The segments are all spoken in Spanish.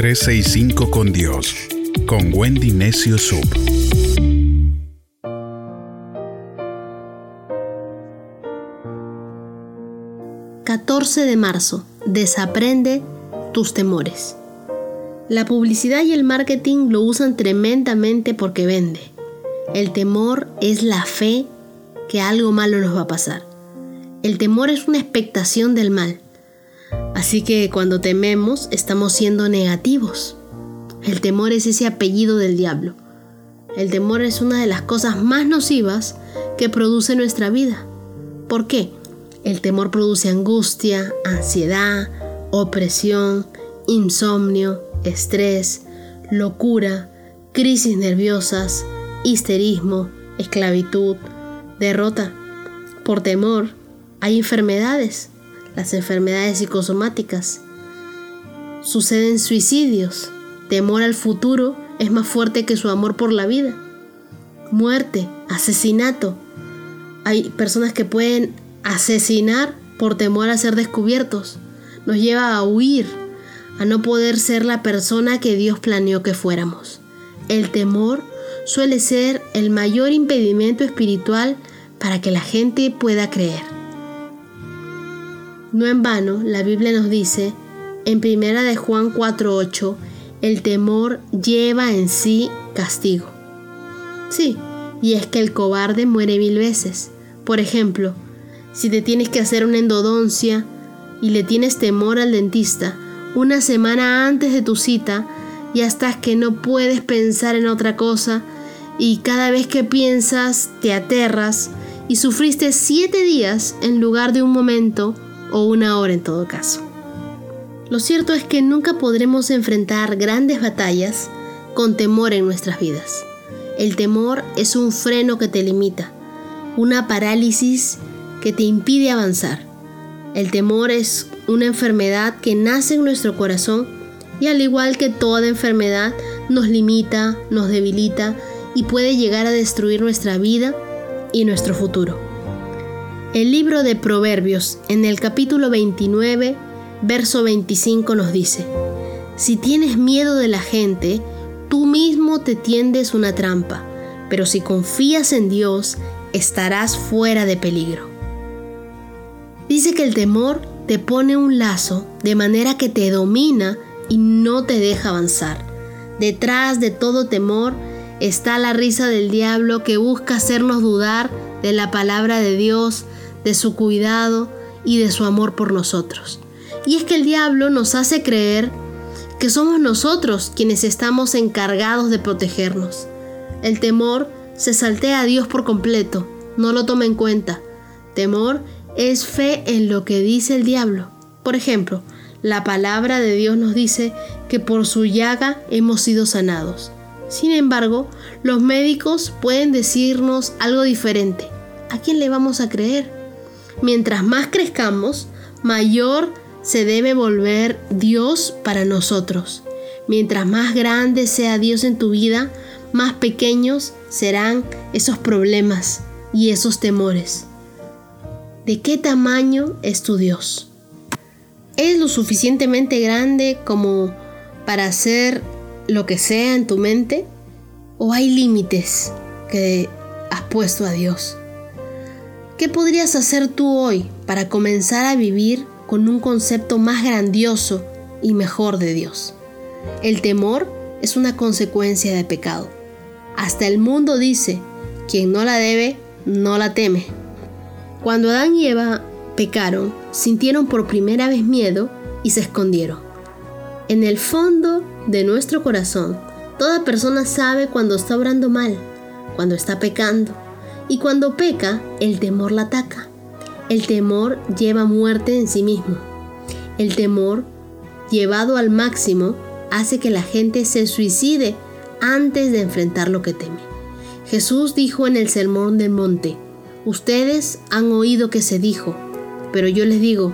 365 con Dios, con Wendy Necio Sub. ...14 de marzo... ...desaprende tus temores... La publicidad y el marketing lo usan tremendamente porque vende. El temor es la fe que algo malo nos va a pasar. El temor es una expectación del mal. Así que cuando tememos estamos siendo negativos. El temor es ese apellido del diablo. El temor es una de las cosas más nocivas que produce nuestra vida. ¿Por qué? El temor produce angustia, ansiedad, opresión, insomnio, estrés, locura, crisis nerviosas, histerismo, esclavitud, derrota. Por temor hay enfermedades, las enfermedades psicosomáticas. Suceden suicidios. Temor al futuro es más fuerte que su amor por la vida. Muerte, asesinato. Hay personas que pueden asesinar por temor a ser descubiertos. Nos lleva a huir a no poder ser la persona que Dios planeó que fuéramos. El temor suele ser el mayor impedimento espiritual para que la gente pueda creer. No en vano, la Biblia nos dice en primera de Juan 4:8, el temor lleva en sí castigo. Sí, y es que el cobarde muere mil veces. Por ejemplo, si te tienes que hacer una endodoncia y le tienes temor al dentista, una semana antes de tu cita, ya estás que no puedes pensar en otra cosa y cada vez que piensas te aterras y sufriste siete días en lugar de un momento o una hora en todo caso. Lo cierto es que nunca podremos enfrentar grandes batallas con temor en nuestras vidas. El temor es un freno que te limita, una parálisis que te impide avanzar. El temor es una enfermedad que nace en nuestro corazón y al igual que toda enfermedad nos limita, nos debilita y puede llegar a destruir nuestra vida y nuestro futuro. El libro de Proverbios en el capítulo 29, verso 25 nos dice, Si tienes miedo de la gente, tú mismo te tiendes una trampa, pero si confías en Dios, estarás fuera de peligro. Dice que el temor te pone un lazo de manera que te domina y no te deja avanzar. Detrás de todo temor está la risa del diablo que busca hacernos dudar de la palabra de Dios, de su cuidado y de su amor por nosotros. Y es que el diablo nos hace creer que somos nosotros quienes estamos encargados de protegernos. El temor se saltea a Dios por completo, no lo toma en cuenta. Temor es fe en lo que dice el diablo. Por ejemplo, la palabra de Dios nos dice que por su llaga hemos sido sanados. Sin embargo, los médicos pueden decirnos algo diferente. ¿A quién le vamos a creer? Mientras más crezcamos, mayor se debe volver Dios para nosotros. Mientras más grande sea Dios en tu vida, más pequeños serán esos problemas y esos temores. ¿De qué tamaño es tu Dios? ¿Es lo suficientemente grande como para hacer lo que sea en tu mente? ¿O hay límites que has puesto a Dios? ¿Qué podrías hacer tú hoy para comenzar a vivir con un concepto más grandioso y mejor de Dios? El temor es una consecuencia de pecado. Hasta el mundo dice, quien no la debe, no la teme. Cuando Adán y Eva pecaron, sintieron por primera vez miedo y se escondieron. En el fondo de nuestro corazón, toda persona sabe cuando está obrando mal, cuando está pecando, y cuando peca, el temor la ataca. El temor lleva muerte en sí mismo. El temor, llevado al máximo, hace que la gente se suicide antes de enfrentar lo que teme. Jesús dijo en el Sermón del Monte, Ustedes han oído que se dijo, pero yo les digo,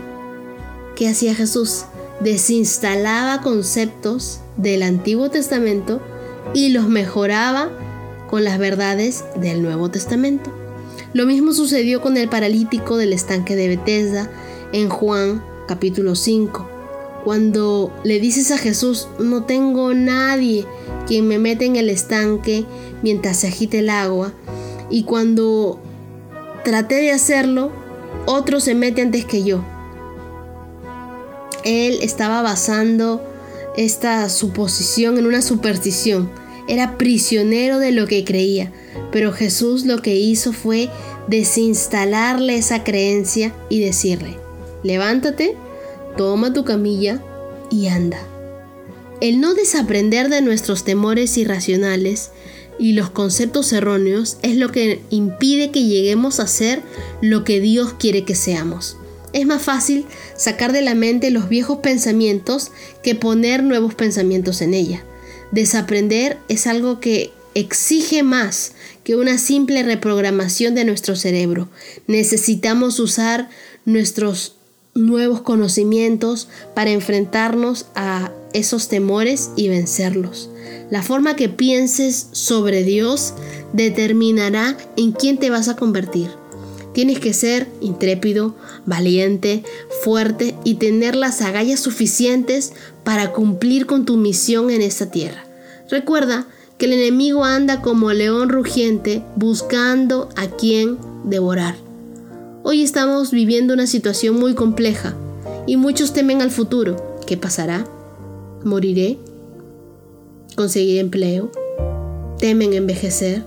¿qué hacía Jesús? Desinstalaba conceptos del Antiguo Testamento y los mejoraba con las verdades del Nuevo Testamento. Lo mismo sucedió con el paralítico del estanque de Bethesda en Juan capítulo 5. Cuando le dices a Jesús, no tengo nadie quien me mete en el estanque mientras se agite el agua. Y cuando traté de hacerlo, otro se mete antes que yo. Él estaba basando esta suposición en una superstición. Era prisionero de lo que creía. Pero Jesús lo que hizo fue desinstalarle esa creencia y decirle, levántate, toma tu camilla y anda. El no desaprender de nuestros temores irracionales y los conceptos erróneos es lo que impide que lleguemos a ser lo que Dios quiere que seamos. Es más fácil sacar de la mente los viejos pensamientos que poner nuevos pensamientos en ella. Desaprender es algo que exige más que una simple reprogramación de nuestro cerebro. Necesitamos usar nuestros nuevos conocimientos para enfrentarnos a esos temores y vencerlos. La forma que pienses sobre Dios determinará en quién te vas a convertir. Tienes que ser intrépido, valiente, fuerte y tener las agallas suficientes para cumplir con tu misión en esta tierra. Recuerda que el enemigo anda como león rugiente buscando a quien devorar. Hoy estamos viviendo una situación muy compleja y muchos temen al futuro. ¿Qué pasará? ¿Moriré? ¿Conseguiré empleo? ¿Temen envejecer?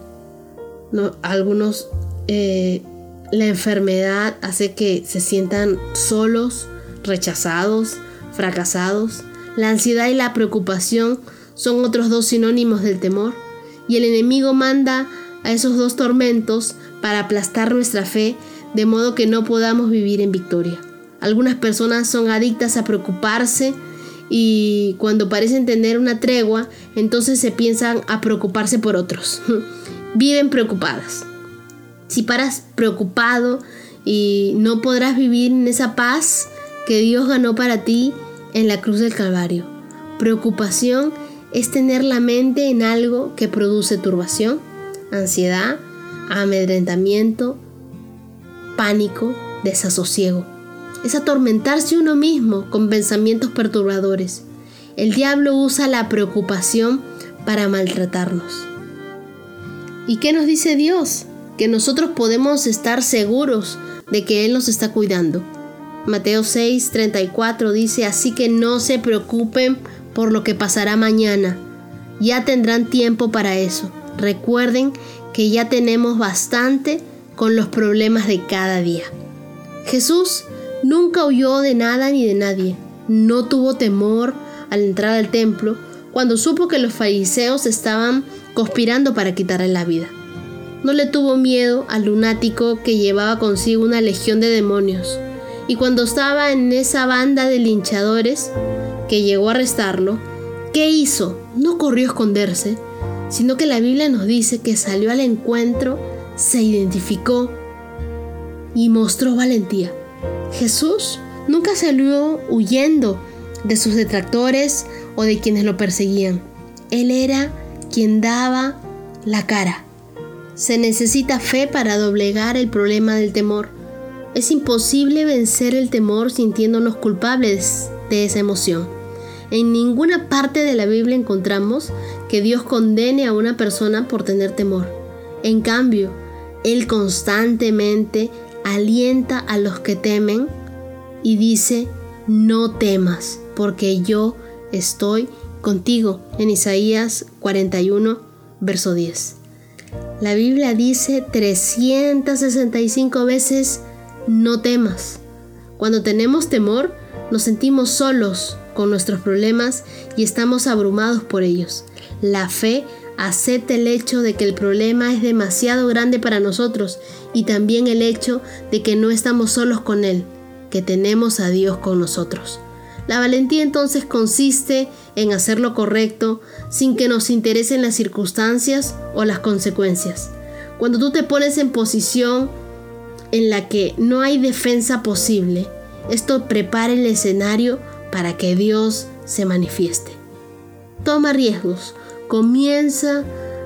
No, algunos eh, la enfermedad hace que se sientan solos, rechazados, fracasados. La ansiedad y la preocupación son otros dos sinónimos del temor. Y el enemigo manda a esos dos tormentos para aplastar nuestra fe de modo que no podamos vivir en victoria. Algunas personas son adictas a preocuparse y cuando parecen tener una tregua, entonces se piensan a preocuparse por otros. Viven preocupadas. Si paras preocupado y no podrás vivir en esa paz que Dios ganó para ti en la cruz del Calvario. Preocupación es tener la mente en algo que produce turbación, ansiedad, amedrentamiento, pánico, desasosiego. Es atormentarse uno mismo con pensamientos perturbadores. El diablo usa la preocupación para maltratarnos. ¿Y qué nos dice Dios? Que nosotros podemos estar seguros de que Él nos está cuidando. Mateo 6, 34 dice, así que no se preocupen por lo que pasará mañana. Ya tendrán tiempo para eso. Recuerden que ya tenemos bastante con los problemas de cada día. Jesús nunca huyó de nada ni de nadie. No tuvo temor al entrar al templo cuando supo que los fariseos estaban conspirando para quitarle la vida. No le tuvo miedo al lunático que llevaba consigo una legión de demonios. Y cuando estaba en esa banda de linchadores que llegó a arrestarlo, ¿qué hizo? No corrió a esconderse, sino que la Biblia nos dice que salió al encuentro se identificó y mostró valentía. Jesús nunca salió huyendo de sus detractores o de quienes lo perseguían. Él era quien daba la cara. Se necesita fe para doblegar el problema del temor. Es imposible vencer el temor sintiéndonos culpables de esa emoción. En ninguna parte de la Biblia encontramos que Dios condene a una persona por tener temor. En cambio, él constantemente alienta a los que temen y dice, no temas, porque yo estoy contigo. En Isaías 41, verso 10. La Biblia dice 365 veces, no temas. Cuando tenemos temor, nos sentimos solos con nuestros problemas y estamos abrumados por ellos. La fe acepta el hecho de que el problema es demasiado grande para nosotros y también el hecho de que no estamos solos con Él, que tenemos a Dios con nosotros. La valentía entonces consiste en hacer lo correcto sin que nos interesen las circunstancias o las consecuencias. Cuando tú te pones en posición en la que no hay defensa posible, esto prepara el escenario para que Dios se manifieste. Toma riesgos, comienza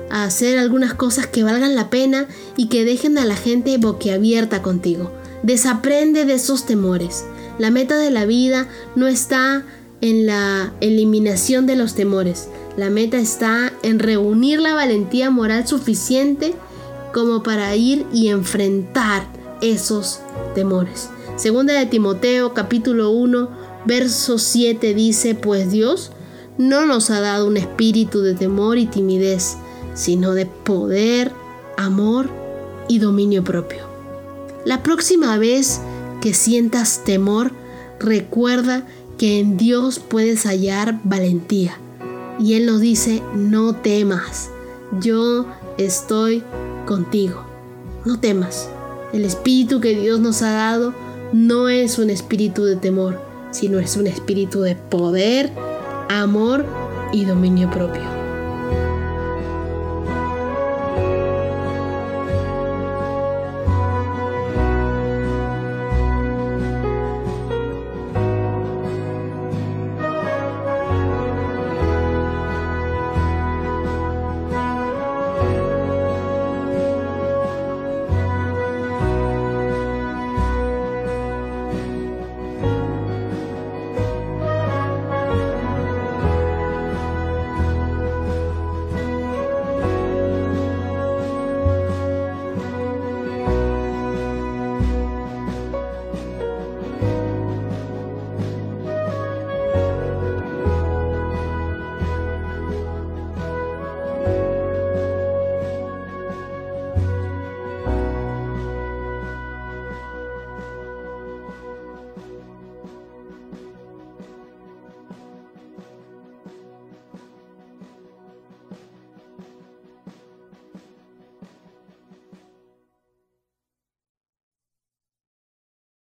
a hacer algunas cosas que valgan la pena y que dejen a la gente boquiabierta contigo. Desaprende de esos temores. La meta de la vida no está en la eliminación de los temores. La meta está en reunir la valentía moral suficiente como para ir y enfrentar esos temores. Segunda de Timoteo capítulo 1 verso 7 dice, pues Dios no nos ha dado un espíritu de temor y timidez, sino de poder, amor y dominio propio. La próxima vez que sientas temor, recuerda que en Dios puedes hallar valentía. Y Él nos dice, no temas, yo estoy contigo. No temas. El espíritu que Dios nos ha dado no es un espíritu de temor, sino es un espíritu de poder, amor y dominio propio.